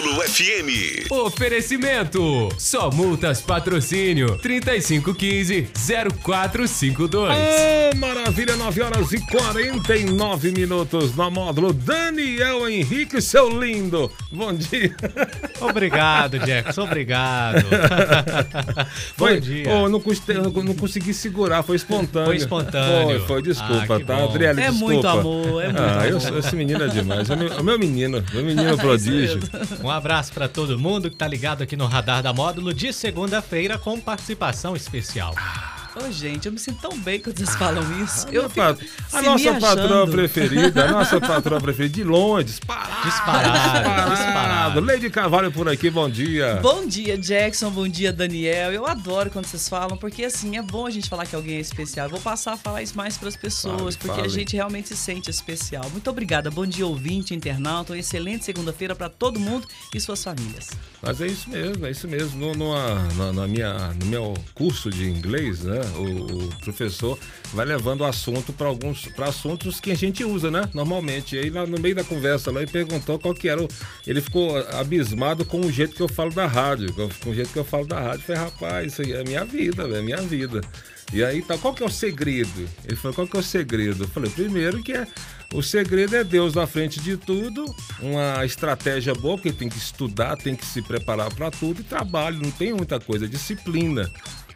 FM. Oferecimento. Só multas patrocínio 3515-0452. Ah, maravilha, 9 horas e 49 minutos na módulo. Daniel Henrique, seu lindo. Bom dia. Obrigado, Jackson. Obrigado. Foi, Bom dia. Oh, não, custei, eu não, não consegui segurar, foi espontâneo. Foi espontâneo. Foi, foi, desculpa, Ah, tá? Adriele, É desculpa. muito amor, é muito ah, eu, amor. sou- esse menino é demais. É meu, é meu menino, meu menino prodígio. Um abraço pra todo mundo que tá ligado aqui no Radar da Módulo de segunda-feira com participação especial. Ô, gente, eu me sinto tão bem quando vocês falam isso. Eu Minha fico pat- a nossa patroa preferida, a nossa patroa preferida, de longe, disparado. Disparado, disparado. Lady Carvalho por aqui, bom dia. Bom dia, Jackson. Bom dia, Daniel. Eu adoro quando vocês falam, porque assim, é bom a gente falar que alguém é especial. Eu vou passar a falar isso mais pras pessoas, Fale, porque a fale. gente realmente se sente especial. Muito obrigada. Bom dia, ouvinte, internauta. Uma excelente segunda-feira pra todo mundo e suas famílias. Mas é isso mesmo, é isso mesmo. No, numa- na, na minha, no meu curso de inglês, né, o, o professor vai levando o assunto para alguns para assuntos que a gente usa, né, normalmente. E aí lá no meio da conversa lá ele perguntou qual que era o, ele ficou abismado com o jeito que eu falo da rádio, com o jeito que eu falo da rádio. Falei, rapaz, isso é minha vida, é minha vida. E aí, tá, qual que é o segredo? Ele falou, qual que é o segredo? Eu falei, primeiro que é, o segredo é Deus na frente de tudo, uma estratégia boa, porque tem que estudar, tem que se preparar para tudo, e trabalho, não tem muita coisa, disciplina.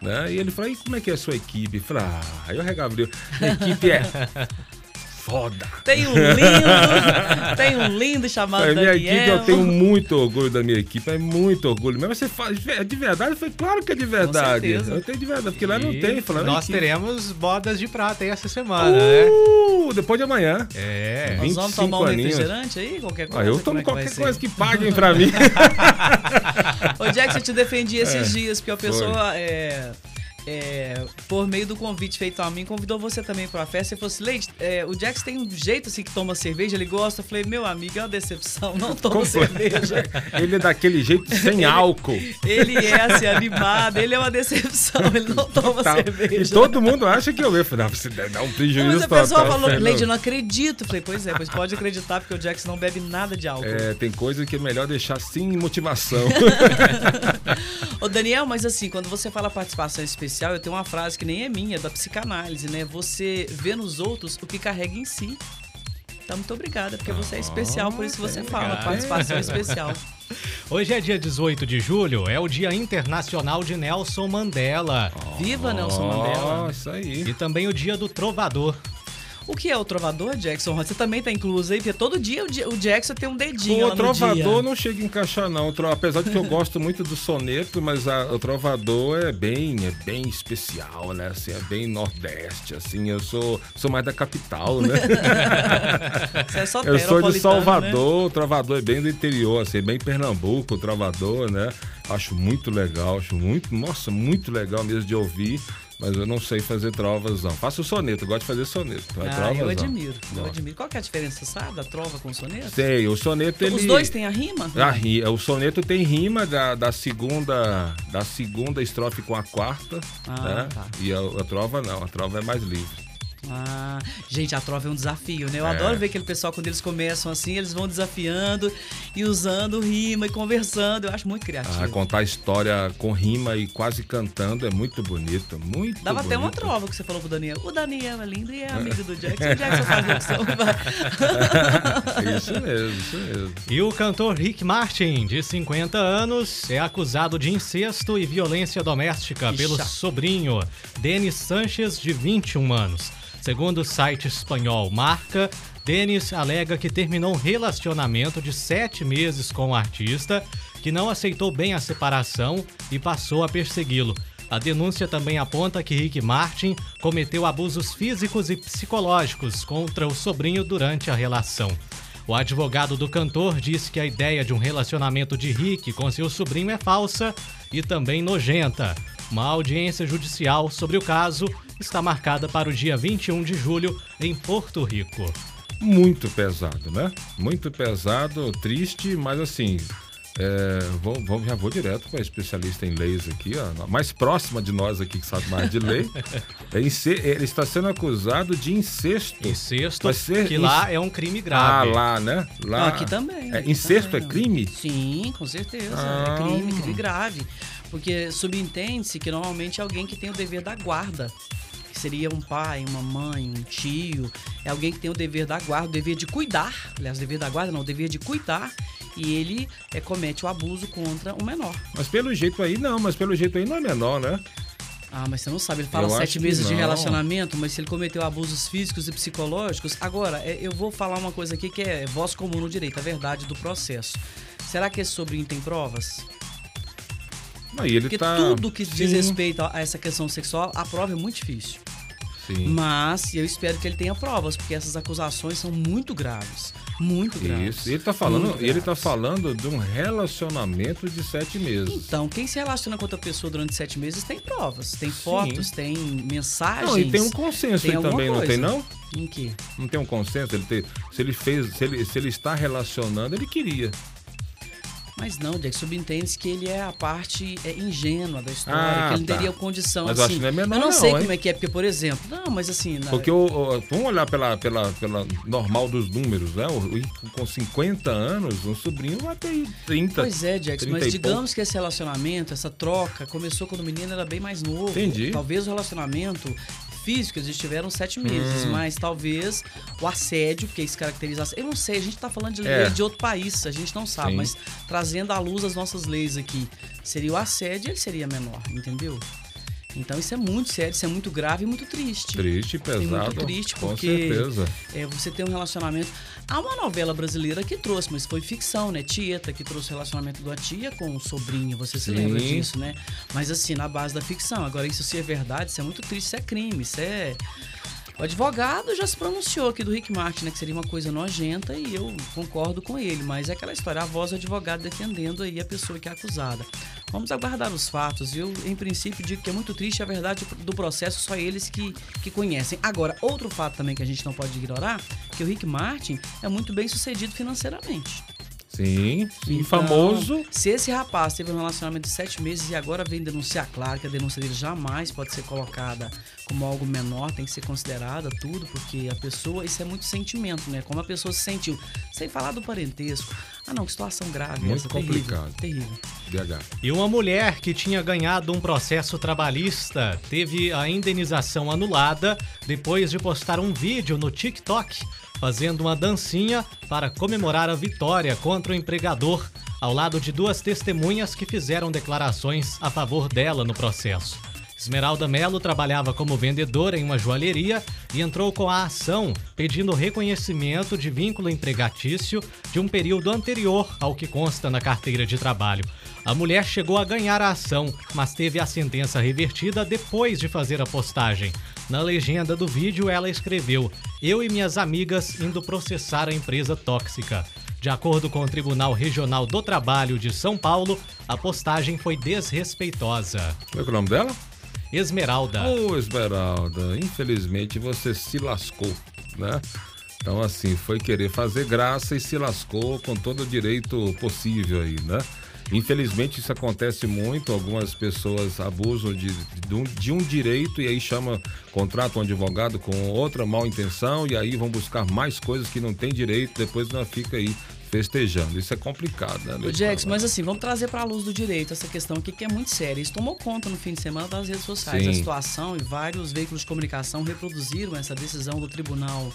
Né? E ele falou, e como é que é a sua equipe? Eu falei, ah, eu regabrei, minha equipe é foda. Tem um lindo, tem um lindo chamado A minha Daniel. equipe, eu tenho muito orgulho da minha equipe, é muito orgulho. Mas você faz é de verdade? Foi claro que é de verdade. certeza. Eu tenho de verdade, porque lá não E tem. Falando, nós equipe. teremos bodas de prata aí essa semana, né? Uh, depois de amanhã. É. Nós vamos 25 tomar um aninhos. refrigerante aí? Qualquer coisa? Ah, eu tomo é qualquer ser? coisa que paguem pra mim. Ô, Jackson, eu te defendi esses dias, porque a pessoa, é, por meio do convite feito a mim, convidou você também pra festa e falou assim: Leite, é, o Jackson tem um jeito assim que toma cerveja, ele gosta. Eu falei: Meu amigo, é uma decepção, não toma cerveja. Ele é daquele jeito sem álcool. Ele é assim, animado, ele é uma decepção, ele não toma Tá. E cerveja. todo mundo acha que eu ia. Falei, ah, você dar um Não, prejuízo mas a pessoa falou, Fernando. Leide, eu não acredito. Eu falei, pois é, pois pode acreditar, porque o Jackson não bebe nada de álcool. É, tem coisa que é melhor deixar sem motivação. Ô Daniel, mas assim, quando você fala participação especial, eu tenho uma frase que nem é minha, é da psicanálise, né? Você vê nos outros o que carrega em si. Então, muito obrigada, porque você é especial, por isso você fala, participação especial. Hoje é dia 18 de julho, é o Dia Internacional de Nelson Mandela. Viva Nelson Mandela. isso aí. E também o Dia do Trovador. O que é o trovador, Jackson? Você também tá incluso aí, porque todo dia o Jackson tem um dedinho O trovador não chega a encaixar, não. Apesar de que eu gosto muito do soneto, mas a- o trovador é bem, é bem especial, né? Assim, é bem nordeste, assim. Eu sou, sou mais da capital, né? Você é só Eu sou de teropolitano, Salvador, o trovador é bem do interior, assim, bem Pernambuco, o trovador, né? Acho muito legal, acho muito, nossa, muito legal mesmo de ouvir. Mas eu não sei fazer trovas, não. Faço soneto, eu gosto de fazer soneto. Ah, trovas, eu não. admiro, eu Não. admiro. Qual que é a diferença, sabe, da trova com o soneto? Sei, o soneto ele... Os dois têm a rima? A ri- o soneto tem rima da, da segunda da segunda estrofe com a quarta, Ah, né? tá. E a, a trova não, a trova é mais livre. Ah, gente, a trova é um desafio, né? Eu É. adoro ver aquele pessoal quando eles começam assim, eles vão desafiando e usando rima e conversando. Eu acho muito criativo. Ah, contar história com rima e quase cantando é muito bonito, muito Dava até uma bonito. trova que você falou pro Daniel. O Daniel é lindo e é amigo do Jackson. O Jackson faz opção. isso mesmo, isso mesmo. E o cantor Rick Martin, de 50 anos, é acusado de incesto e violência doméstica Que pelo sobrinho, Denis Sanches, de 21 anos. Segundo o site espanhol Marca, Denis alega que terminou um relacionamento de sete meses com o artista, que não aceitou bem a separação e passou a persegui-lo. A denúncia também aponta que Rick Martin cometeu abusos físicos e psicológicos contra o sobrinho durante a relação. O advogado do cantor disse que a ideia de um relacionamento de Rick com seu sobrinho é falsa e também nojenta. Uma audiência judicial sobre o caso está marcada para o dia 21 de julho em Porto Rico. Muito pesado, né? Muito pesado, triste, mas assim, É, vou, vou, já vou direto para especialista em leis aqui, ó, a mais próxima de nós aqui que sabe mais de lei. É ince- ele está sendo acusado de incesto. Incesto, Vai ser que inc- lá é um crime Ah, grave. lá, né? Lá, Não, aqui também. É, aqui incesto também. é crime? Sim, com certeza. Ah. É crime, crime grave. Porque subentende-se que normalmente é alguém que tem o dever da guarda. Seria um pai, uma mãe, um tio. É alguém que tem o dever da guarda, o dever de cuidar. Aliás, o dever da guarda não, o dever de cuidar. E ele é, comete o abuso contra o menor. Mas pelo jeito aí não, mas pelo jeito aí não é menor, né? Ah, mas você não sabe, ele fala Eu sete meses de não. relacionamento, mas se ele cometeu abusos físicos e psicológicos. Agora, é, eu vou falar uma coisa aqui que é voz comum no direito, a verdade do processo. Será que esse sobrinho tem provas? Ele Porque tá. tudo que diz Sim, respeito a essa questão sexual, a prova é muito difícil. Sim. Mas eu espero que ele tenha provas, porque essas acusações são muito graves. Muito graves. Isso. Ele tá falando, ele tá graves. falando de um relacionamento de sete meses. Então, quem se relaciona com outra pessoa durante sete meses tem provas, tem fotos, tem mensagens. Não, e tem um consenso tem também, não tem coisa. não? Em que? Não tem um consenso? Ele tem, se ele fez, se ele, se ele está relacionando, ele queria. Mas não, Jack, subentende que ele é a parte é, ingênua da história, Ah, que ele não tá. teria condição Mas assim. acho que não é menor eu não, não, sei hein? como é que é, porque, por exemplo, não, mas assim. na- Porque vamos olhar pela, pela, pela normal dos números, né? Com 50 anos, um sobrinho vai ter 30. Pois é, 30 mas digamos que esse relacionamento, essa troca, começou quando o menino era bem mais novo. Entendi. Talvez o relacionamento físico, eles tiveram sete meses, Hum. mas talvez o assédio, porque isso caracteriza. Eu não sei, a gente tá falando de É. lei de outro país, a gente não sabe, Sim. mas trazendo à luz as nossas leis aqui. Seria o assédio, ele seria menor, entendeu? Então isso é muito sério, isso é muito grave e muito triste. Triste, E pesado. muito triste, porque é, você tem um relacionamento. Há uma novela brasileira que trouxe, mas foi ficção, né? Tieta, que trouxe o relacionamento da tia com o sobrinho, você se Sim. lembra disso, né? Mas assim, na base da ficção. Agora, isso se é verdade, isso é muito triste, isso é crime, isso é. O advogado já se pronunciou aqui do Rick Martin, né? Que seria uma coisa nojenta e eu concordo com ele, mas é aquela história, a voz do advogado defendendo aí a pessoa que é acusada. Vamos aguardar os fatos. Eu, em princípio, digo que é muito triste a verdade do processo, só eles que, que conhecem. Agora, outro fato também que a gente não pode ignorar, que o Rick Martin é muito bem sucedido financeiramente. Sim, sim. Então, famoso. Se esse rapaz teve um relacionamento de sete meses e agora vem denunciar, claro que a denúncia dele jamais pode ser colocada como algo menor, tem que ser considerada tudo, porque a pessoa, isso é muito sentimento, né? Como a pessoa se sentiu. Sem falar do parentesco. Ah, não, que situação grave. Muito essa, complicado. Terrível, terrível. DH. E uma mulher que tinha ganhado um processo trabalhista teve a indenização anulada depois de postar um vídeo no TikTok fazendo uma dancinha para comemorar a vitória contra o empregador, ao lado de duas testemunhas que fizeram declarações a favor dela no processo. Esmeralda Mello trabalhava como vendedora em uma joalheria e entrou com a ação pedindo reconhecimento de vínculo empregatício de um período anterior ao que consta na carteira de trabalho. A mulher chegou a ganhar a ação, mas teve a sentença revertida depois de fazer a postagem. Na legenda do vídeo, ela escreveu: Eu e minhas amigas indo processar a empresa tóxica. De acordo com o Tribunal Regional do Trabalho de São Paulo, a postagem foi desrespeitosa. É que é o nome dela? Esmeralda. Ô, Esmeralda, infelizmente você se lascou, né? Então, assim, foi querer fazer graça e se lascou com todo o direito possível aí, né? Infelizmente isso acontece muito, algumas pessoas abusam de, de, um, de um direito e aí chama, contrata um advogado com outra mal intenção e aí vão buscar mais coisas que não tem direito, depois não fica aí festejando. Isso é complicado, né? O Jax, mas assim, vamos trazer para a luz do direito essa questão aqui que é muito séria. Isso tomou conta no fim de semana das redes sociais. Sim. A situação e vários veículos de comunicação reproduziram essa decisão do Tribunal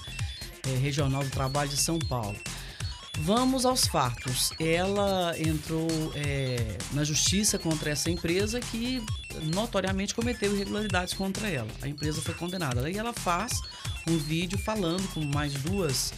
eh, Regional do Trabalho de São Paulo. Vamos aos fatos. Ela entrou eh, na justiça contra essa empresa que notoriamente cometeu irregularidades contra ela. A empresa foi condenada. Aí ela faz um vídeo falando com mais duas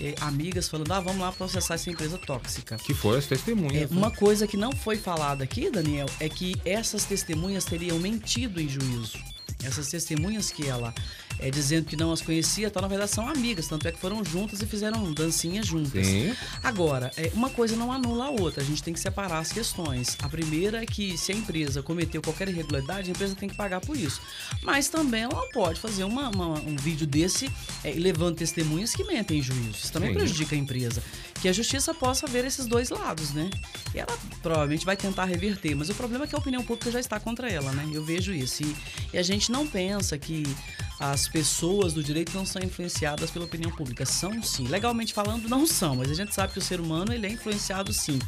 eh, amigas, falando: ah, vamos lá processar essa empresa tóxica. Que foi as testemunhas. É, né? uma coisa que não foi falada aqui, Daniel, é que essas testemunhas teriam mentido em juízo. Essas testemunhas que ela é, dizendo que não as conhecia, tal, na verdade são amigas, tanto é que foram juntas e fizeram dancinha juntas. Sim. Agora, é, uma coisa não anula a outra, a gente tem que separar as questões. A primeira é que se a empresa cometeu qualquer irregularidade, a empresa tem que pagar por isso. Mas também ela pode fazer uma- uma- um vídeo desse é, levando testemunhas que mentem em juízo. Isso também Sim. prejudica a empresa. Que a justiça possa ver esses dois lados, né? E ela provavelmente vai tentar reverter, mas o problema é que a opinião pública já está contra ela, né? Eu vejo isso. E, e a gente não pensa que as pessoas do direito não são influenciadas pela opinião pública. São sim. Legalmente falando, não são, mas a gente sabe que o ser humano ele é influenciado sim.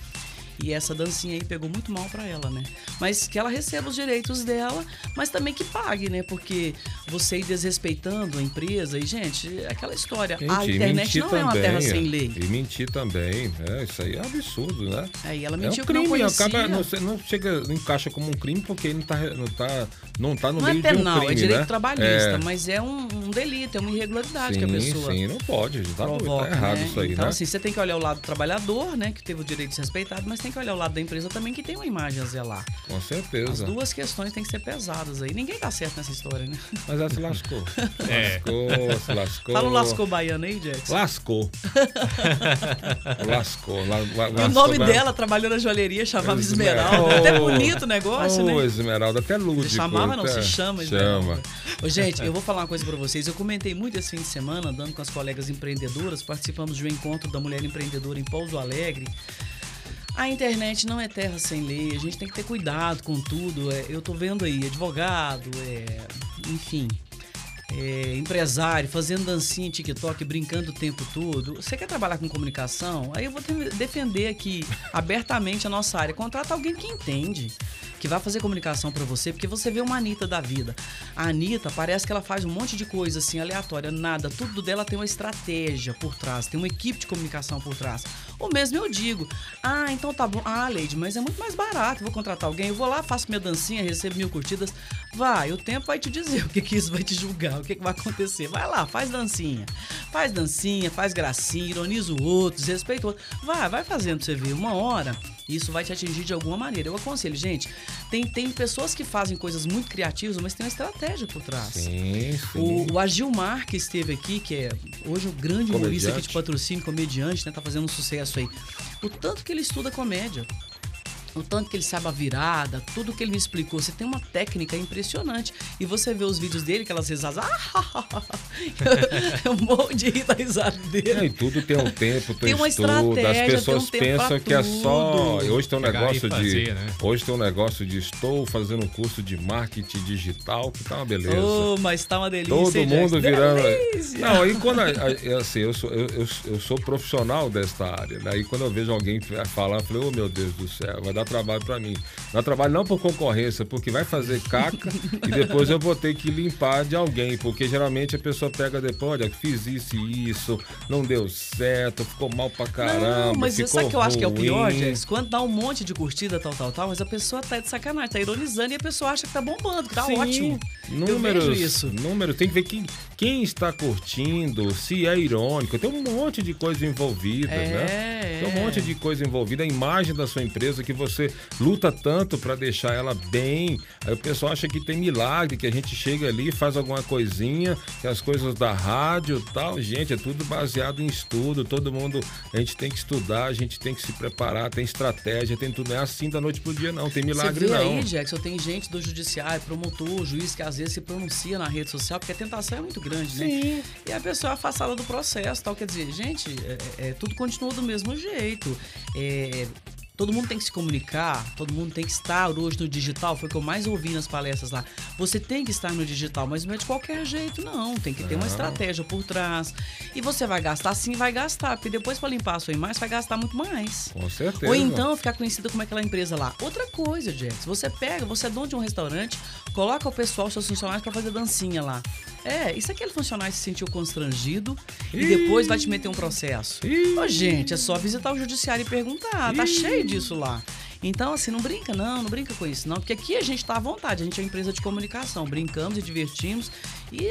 E essa dancinha aí pegou muito mal pra ela, né? Mas que ela receba os direitos dela, mas também que pague, né? Porque você ir desrespeitando a empresa e, gente, é aquela história. a Gente, e internet não é uma também, terra sem lei. E mentir também, né? Isso aí é absurdo, né? Aí ela É um mentiu que não crime, conhecia. acaba, não, não chega, não encaixa como um crime porque ele não tá, não tá, não tá no Não é meio de um penal, crime, é direito né? trabalhista, É, mas é um, um delito, é uma irregularidade sim, que a pessoa sim, não pode, tá, doido, provoca, tá errado né? isso aí, então, né? assim, você tem que olhar o lado do trabalhador, né, que teve o direito desrespeitado, mas tem que olhar o lado da empresa também, que tem uma imagem a zelar. Com As certeza. duas questões têm que ser pesadas aí. Ninguém tá certo nessa história, né? Mas ela se lascou. É. Lascou, se lascou. Fala o lascou baiano aí, Jackson. Lascou. lascou. La, la, E o lascou, nome dela trabalhou na joalheria, chamava Esmeralda. Esmeralda. Até Oh. bonito o negócio, Ô, né? Esmeralda, até lúdico. Se chamava não, até- se chama Chama. Esmeralda. Ô, gente, eu vou falar uma coisa pra vocês. Eu comentei muito esse fim de semana, andando com as colegas empreendedoras, participamos de um encontro da mulher empreendedora em Pouso Alegre. A internet não é terra sem lei, a gente tem que ter cuidado com tudo. É, eu tô vendo aí advogado, é, enfim, é, empresário fazendo dancinha TikTok, brincando o tempo todo. Você quer trabalhar com comunicação? Aí eu vou te- defender aqui abertamente a nossa área. Contrata alguém que entende. Que vai fazer comunicação pra você, porque você vê uma Anitta da vida. A Anitta parece que ela faz um monte de coisa assim, aleatória, nada. Tudo dela tem uma estratégia por trás, tem uma equipe de comunicação por trás. O mesmo eu digo. Ah, então tá bom. Ah, Leide, mas é muito mais barato. Vou contratar alguém, eu vou lá, faço minha dancinha, recebo mil curtidas. Vai, o tempo vai te dizer o que, que isso vai te julgar, o que, que vai acontecer. Vai lá, faz dancinha. Faz dancinha, faz gracinha, ironiza o outro, desrespeita o outro. Vai, vai fazendo pra você ver. Uma hora, isso vai te atingir de alguma maneira. Eu aconselho, gente, tem, tem pessoas que fazem coisas muito criativas, mas tem uma estratégia por trás. Sim, sim. O, o Agilmar, que esteve aqui, que é hoje o grande humorista aqui de patrocínio, comediante, né? Tá fazendo um sucesso aí. O tanto que ele estuda comédia. O tanto que ele sabe a virada, tudo que ele me explicou. Você tem uma técnica impressionante. E você vê os vídeos dele, aquelas risadas. Ah, eu morro de rir da risada É, dele. e tudo tem um tempo, tem, Tem uma estudo. estratégia, As tem pessoas um tempo pensam que é só. Hoje tem um negócio e de. fazer, né? Hoje tem um negócio de estou fazendo um curso de marketing digital, que tá uma beleza. Oh, mas tá uma delícia. Todo mundo virando. Delícia. Não, aí quando. Assim, eu sou, eu, eu, eu sou profissional desta área. Daí quando eu vejo alguém falar, eu falei, oh meu Deus do céu, vai dar trabalho pra mim. Dá trabalho não por concorrência, porque vai fazer caca e depois eu vou ter que limpar de alguém. Porque geralmente a pessoa pega depois, olha, fiz isso e isso, não deu certo, ficou mal pra caramba. Não, mas ficou sabe o que eu acho que é o pior. Jax? Quando dá um monte de curtida, tal, tal, tal, mas a pessoa tá de sacanagem, tá ironizando e a pessoa acha que tá bombando, que tá Sim, ótimo. Números, Eu vejo isso. números, tem que ver quem, quem está curtindo, se é irônico. Tem um monte de coisa envolvida, É, né? Tem um é. monte de coisa envolvida. A imagem da sua empresa que você luta tanto para deixar ela bem. Aí o pessoal acha que tem milagre, que a gente chega ali, faz alguma coisinha, que as coisas da rádio tal. Gente, é tudo baseado em estudo. Todo mundo, a gente tem que estudar, a gente tem que se preparar, tem estratégia, tem tudo. Não é assim da noite pro dia, não. Tem milagre, Você vê não. aí, Jackson, tem gente do judiciário, promotor, juiz, que às vezes se pronuncia na rede social, porque a tentação é muito grande, né? Sim. E a pessoa é afastada do processo tal. Quer dizer, gente, é- é- tudo continua do mesmo jeito. É, Todo mundo tem que se comunicar, todo mundo tem que estar hoje no digital, foi o que eu mais ouvi nas palestras lá. Você tem que estar no digital, mas não é de qualquer jeito, não. Tem que ter uma Não. estratégia por trás. E você vai gastar sim, vai gastar, porque depois para limpar a sua imagem, vai gastar muito mais. Com certeza. Ou então ficar conhecida como aquela empresa lá. Outra coisa, Jax, você pega, você é dono de um restaurante, coloca o pessoal, seus funcionários, pra fazer dancinha lá. É, e se aquele funcionário se sentiu constrangido e depois vai te meter um processo? Ih. Ô, gente, é só visitar o judiciário e perguntar. Tá cheio disso lá. Então, assim, não brinca, não, não brinca com isso, não. Porque aqui a gente tá à vontade, a gente é uma empresa de comunicação, brincamos e divertimos. E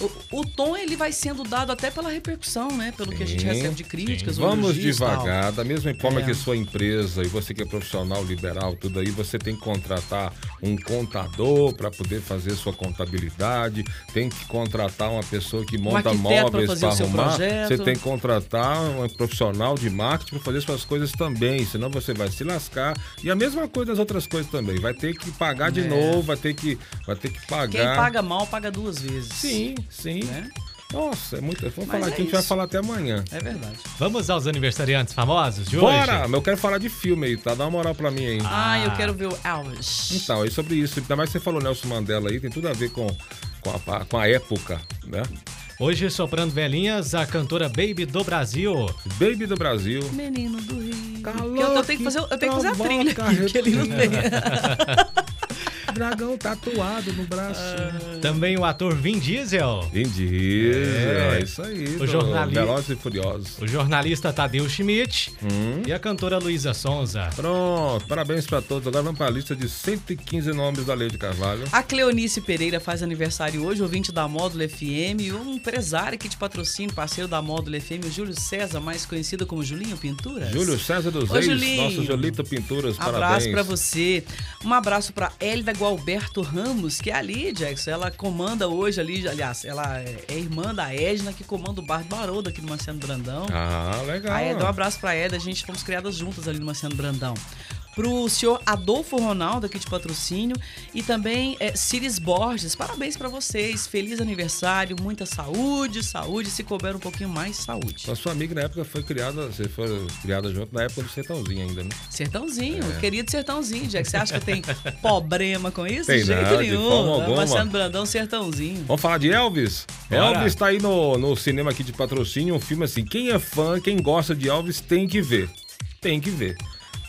o, o tom, ele vai sendo dado até pela repercussão, né? Pelo que a gente Sim, recebe de críticas. Vamos devagar, da mesma forma É. que sua empresa e você que é profissional liberal, tudo aí, você tem que contratar um contador para poder fazer sua contabilidade, tem que contratar uma pessoa que monta móveis para arrumar, você tem que contratar um profissional de marketing para fazer suas coisas também, senão você vai se lascar. E a mesma coisa das outras coisas também, vai ter que pagar de É. novo, vai ter que vai ter que pagar. Quem paga mal, paga duas vezes. Sim, sim. Né? Nossa, é muito. Vamos Mas falar é aqui, a gente vai isso. falar até amanhã. É verdade. Vamos aos aniversariantes famosos de Bora! hoje? Mas eu quero falar de filme aí, tá? Dá uma moral pra mim aí. Ah, eu Ah. quero ver o Elvis. Então, é sobre isso. Ainda mais que você falou Nelson Mandela aí, tem tudo a ver com, com, a, com a época, né? Hoje, soprando velhinhas, a cantora Baby do Brasil. Baby do Brasil. Menino do Rio. Calor eu, eu tenho que fazer, eu tenho que fazer a trilha que ele não tem. Dragão tatuado no braço. Também o ator Vin Diesel. Vin Diesel, É. é isso aí. O jornalista- Velozes e Furiosos. O jornalista Tadeu Schmidt. Hum. E a cantora Luísa Sonza. Pronto, parabéns pra todos. Agora vamos pra lista de 115 nomes da Lei de Carvalho. A Cleonice Pereira faz aniversário hoje, ouvinte da Módulo FM, e um empresário aqui de patrocínio, parceiro da Módulo FM, o Júlio César, mais conhecido como Julinho Pinturas. Júlio César dos Ô, Reis, Julinho. nosso Jolito Pinturas, Abraço parabéns. pra você. Um abraço pra Elida Gualberto Ramos, que é ali, Jackson. Ela comanda hoje ali, aliás, ela é irmã da Edna, que comanda o bar do Baroldo aqui no Marciano Brandão. Ah, legal. A Eda, um abraço pra Eda, a gente fomos criadas juntas ali no Marciano Brandão. Pro senhor Adolfo Ronaldo aqui de patrocínio e também é, Ciris Borges, parabéns pra vocês, feliz aniversário, muita saúde, saúde, se couber um pouquinho mais, saúde. A sua amiga na época foi criada, você foi criada junto na época do Sertãozinho ainda, né? Sertãozinho, querido Sertãozinho, Jack, você acha que tenho problema com isso? Tem de jeito nada, de nenhum, né? alguma. Marciano Brandão, Sertãozinho. Vamos falar de Elvis? Bora. Elvis tá aí no, no cinema aqui de patrocínio, um filme assim, quem é fã, quem gosta de Elvis tem que ver. Tem que ver.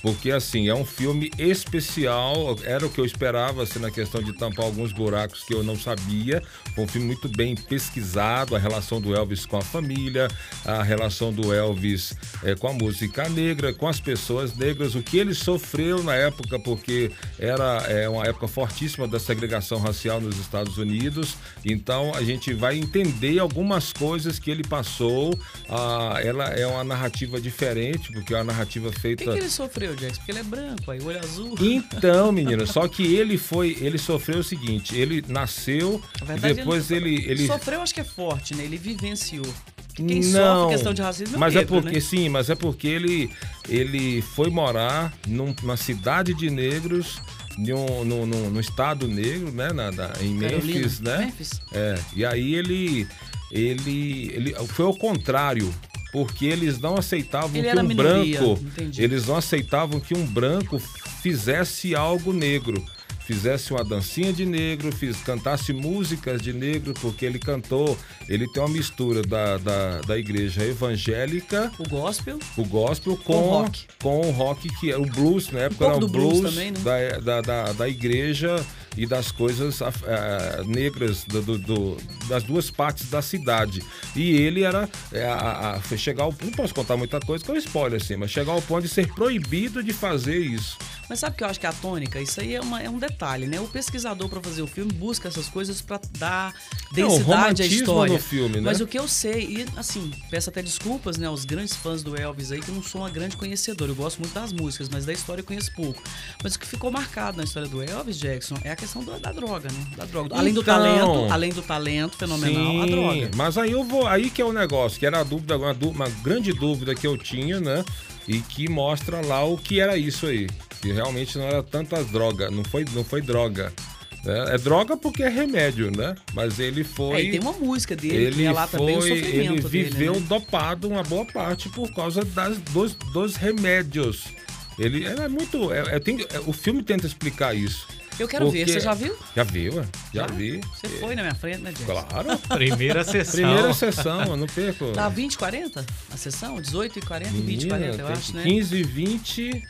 Porque assim, é um filme especial, era o que eu esperava, assim, na questão de tampar alguns buracos que eu não sabia. Foi um filme muito bem pesquisado, a relação do Elvis com a família, a relação do Elvis eh, com a música negra, com as pessoas negras, o que ele sofreu na época, porque era é, uma época fortíssima da segregação racial nos Estados Unidos. Então a gente vai entender algumas coisas que ele passou. Ah, ela é uma narrativa diferente, porque é uma narrativa O que, feita. que ele sofreu, Jack? Porque ele é branco, aí, olho azul. Então, menino, só que ele foi, ele sofreu o seguinte, ele nasceu Na e verdade, depois ele, ele, ele Sofreu, acho que é forte, né? Ele vivenciou. Quem não, sofre questão de racismo é mas negro, é porque né? sim, mas é porque ele ele foi morar num- numa cidade de negros, num estado negro, né, na, na- em Carolina, Memphis, né? Memphis. É, e aí ele ele ele foi ao contrário. Porque eles não aceitavam Ele que um minoria, branco, entendi. eles não aceitavam que um branco fizesse algo negro fizesse uma dancinha de negro, fiz, cantasse músicas de negro, porque ele cantou, ele tem uma mistura da, da, da igreja evangélica, O gospel. o gospel, com, Com rock. com o rock, que era o blues, na época pouco era o blues blues, também, né? da, da, da, da igreja e das coisas ah, negras do, do- do- das duas partes da cidade. E ele era é, a, chegar ao não posso contar muita coisa, que é um spoiler assim, mas chegar ao ponto de ser proibido de fazer isso. Mas sabe o que eu acho que é a tônica? Isso aí é, uma- é um detalhe, né? O pesquisador para fazer o filme busca essas coisas para dar Não, o densidade à história. no filme, né? Mas o que eu sei, e assim, peço até desculpas, né, aos grandes fãs do Elvis aí, que eu não sou uma grande conhecedora. Eu gosto muito das músicas, mas da história eu conheço pouco. Mas o que ficou marcado na história do Elvis Jackson é a questão da, da droga, né? Da droga. Além do Então- talento, além do talento fenomenal, a Sim, droga. Mas aí eu vou, aí que é o negócio, que era a dúvida, uma, uma grande dúvida que eu tinha, né? E que mostra lá o que era isso aí. Que realmente não era tantas drogas, não foi, não foi droga. né? É droga porque é remédio, né? Mas ele foi. É, e tem uma música dele que ele é lá também o foi, ele sofrimento viveu dele, né? dopado uma boa parte por causa das, dos, dos remédios. Ele é muito. É, é, tem- é, o filme tenta explicar isso. Eu quero ver, Porque- você já viu? Já viu, é? já vi. Você foi na minha frente, né, Jackson? Claro. Primeira sessão. Primeira sessão, eu não perco. Tá 20 e 40 a sessão? 18 e 40 e 20 e Menina, 40, eu acho, né? 15 e 20.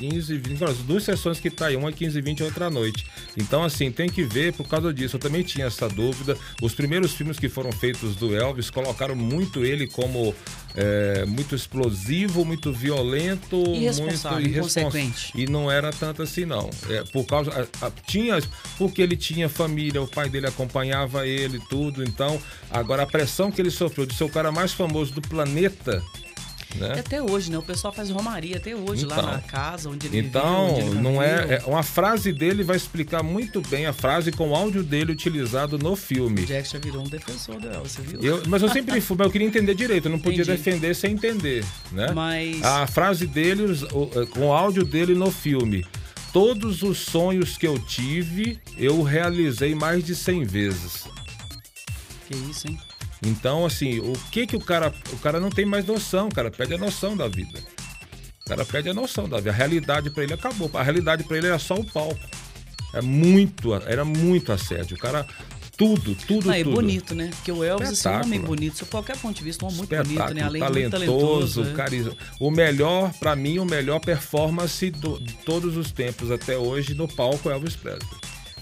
15 20, as duas sessões que tá aí, uma 15 e 20 e outra à noite. Então, assim, tem que ver por causa disso. Eu também tinha essa dúvida. Os primeiros filmes que foram feitos do Elvis colocaram muito ele como é, muito explosivo, muito violento, Irresponsável, muito inconsequente. E não era tanto assim, não. É, por causa. a- a- tinha, porque ele tinha família, o pai dele acompanhava ele, tudo. Então, agora a pressão que ele sofreu de ser o cara mais famoso do planeta. E Né? até hoje, né? O pessoal faz romaria até hoje lá Então. na casa onde ele Então, viveu, onde ele não é, é. Uma frase dele vai explicar muito bem a frase com o áudio dele utilizado no filme. O Jack já virou um defensor Elvis, você viu? Eu, mas eu sempre fui, mas eu queria entender direito, eu não podia Entendi. defender sem entender, né? Mas- A frase dele, eh, com o áudio dele no filme. Todos os sonhos que eu tive, eu realizei mais de 100 vezes. Que isso, hein? Então, assim, o que que o cara. O cara não tem mais noção, o cara perde a noção da vida. O cara perde a noção da vida. A realidade pra ele acabou. A realidade pra ele era só o palco. É muito, era muito assédio. O cara, tudo, tudo, Ah, e tudo. bonito, né? Porque o Elvis, assim, é um homem bonito. Sob qualquer ponto de vista, um homem muito bonito, né? Além de muito talentoso, talentoso. né? carisma. O melhor, pra mim, o melhor performance do- de todos os tempos até hoje no palco é Elvis Presley.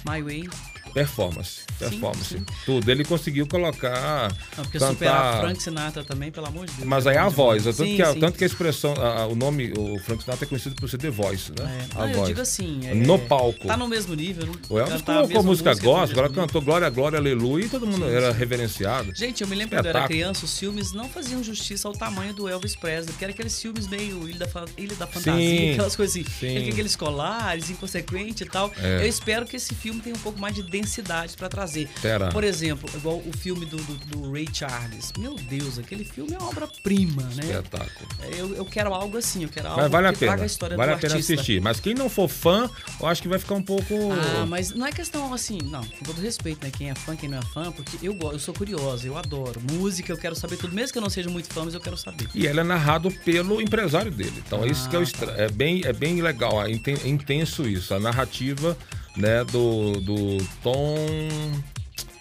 My Way. Performance, Sim, performance. sim. Tudo. Ele conseguiu colocar, Não, porque superar cantar... Frank Sinatra também, pelo amor de Deus. Mas é aí a voz, tanto, Sim, que a, sim. tanto que a expressão, a- o nome, o Frank Sinatra é conhecido por ser The Voice, né? É. A Não, eu voz. digo assim. é- No palco. Tá no mesmo nível. O Elvis colocou música música no gospel, nível. cantou Glória, Glória, Aleluia e todo mundo Sim, era sim. reverenciado. Gente, eu me lembro quando eu era Espetáculo. criança, os filmes não faziam justiça ao tamanho do Elvis Presley, porque era aqueles filmes meio Ilha da, Ilha da Fantasia, Sim, aquelas coisas assim. sim. Aqueles colares, inconsequente e tal. É. Eu espero que esse filme tenha um pouco mais de densidade pra trazer. Terá. Por exemplo, igual o filme do, do, do Ray Charles. Meu Deus, aquele filme é uma obra-prima, né? Espetáculo. Eu, eu quero algo assim, eu quero algo Mas vale a que traga pena. a história Vale do a pena assistir. Mas quem não for fã, eu acho que vai ficar um pouco. Ah, mas não é questão assim, não, com todo respeito, né? Quem é fã, quem não é fã, porque eu gosto, eu sou curiosa, eu adoro. Música, eu quero saber tudo, mesmo que eu não seja muito fã, mas eu quero saber. E ele é narrado pelo empresário dele. Então é isso que é o estra... é bem é bem legal, é intenso isso, a narrativa, né, do, do Tom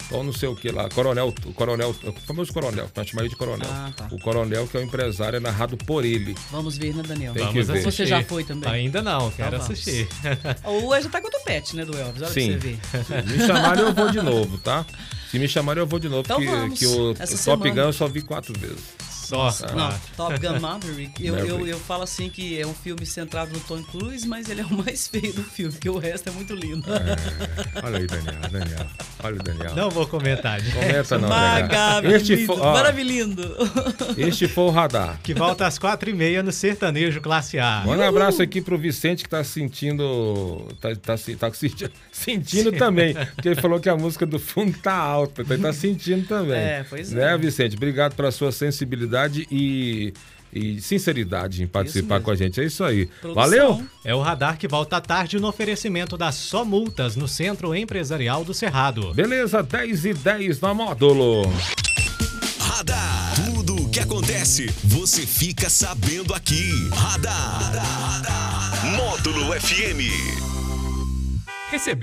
Tom não sei o que lá, Coronel, o Coronel, o famoso Coronel, nós chamamos ele de Coronel. Ah, tá. O Coronel que é o empresário é narrado por ele. Vamos ver, né, Daniel? Tem que Vamos ver. assistir. Você já foi também? Ainda não, quero Então assistir. O Ed já tá com o topete, né, do Elvis? Olha Sim. pra você ver. Me chamarem eu vou de novo, tá? Se me chamarem eu vou de novo, Então porque vamos, que o, essa Top semana. Gun eu só vi quatro vezes. Só. Não, Top Gun Maverick, eu, eu, Maverick. eu falo assim que é um filme centrado no Tom Cruise, mas ele é o mais feio do filme, porque o resto é muito lindo. É, olha aí, Daniel, Daniel. Olha o Daniel. Não vou comentar. gente. Comenta não, Daniel. Maravilhoso, Este foi, ó, maravilhoso. este foi o radar. Que volta às quatro e meia no Sertanejo Classe A. Manda um abraço aqui pro Vicente que tá sentindo. Tá, tá, se- tá senti- sentindo também. Porque ele falou que a música do fundo tá alta. Então ele tá sentindo também. É, pois é. Né, Vicente? Obrigado pela sua sensibilidade e, e sinceridade em participar com a gente. É isso aí. Produção. Valeu! É o radar que volta à tarde no oferecimento da Só Multas no Centro Empresarial do Cerrado. Beleza, 10 e 10 na módulo. Radar. Tudo o que acontece, você fica sabendo aqui. Radar. Módulo FM. Recebeu